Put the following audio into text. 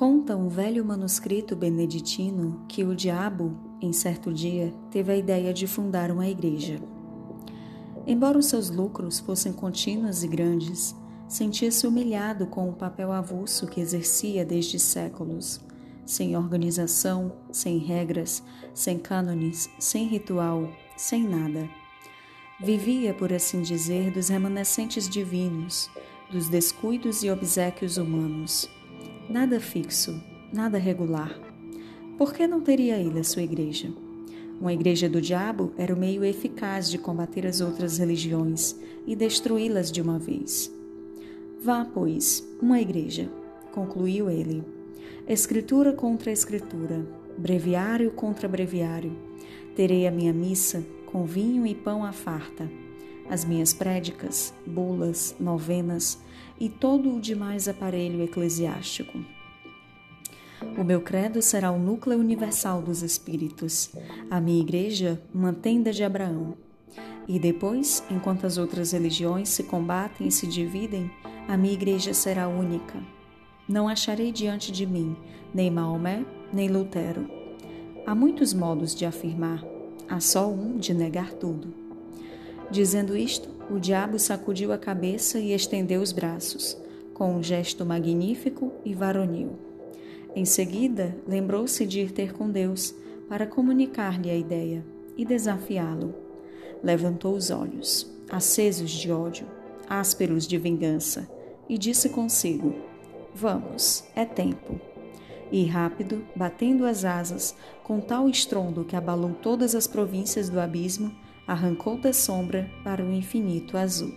Conta um velho manuscrito beneditino que o diabo, em certo dia, teve a ideia de fundar uma igreja. Embora os seus lucros fossem contínuos e grandes, sentia-se humilhado com o papel avulso que exercia desde séculos, sem organização, sem regras, sem cânones, sem ritual, sem nada. Vivia, por assim dizer, dos remanescentes divinos, dos descuidos e obsequios humanos nada fixo, nada regular. Por que não teria ele a sua igreja? Uma igreja do diabo era o meio eficaz de combater as outras religiões e destruí-las de uma vez. Vá, pois, uma igreja, concluiu ele. Escritura contra escritura, breviário contra breviário. Terei a minha missa com vinho e pão à farta, as minhas prédicas, bulas, novenas e todo o demais aparelho eclesiástico. O meu credo será o núcleo universal dos espíritos, a minha igreja, uma tenda de Abraão. E depois, enquanto as outras religiões se combatem e se dividem, a minha igreja será única. Não acharei diante de mim nem Maomé, nem Lutero. Há muitos modos de afirmar, há só um de negar tudo. Dizendo isto, o diabo sacudiu a cabeça e estendeu os braços, com um gesto magnífico e varonil. Em seguida, lembrou-se de ir ter com Deus para comunicar-lhe a ideia e desafiá-lo. Levantou os olhos, acesos de ódio, ásperos de vingança, e disse consigo: Vamos, é tempo. E rápido, batendo as asas, com tal estrondo que abalou todas as províncias do abismo, arrancou da sombra para o infinito azul.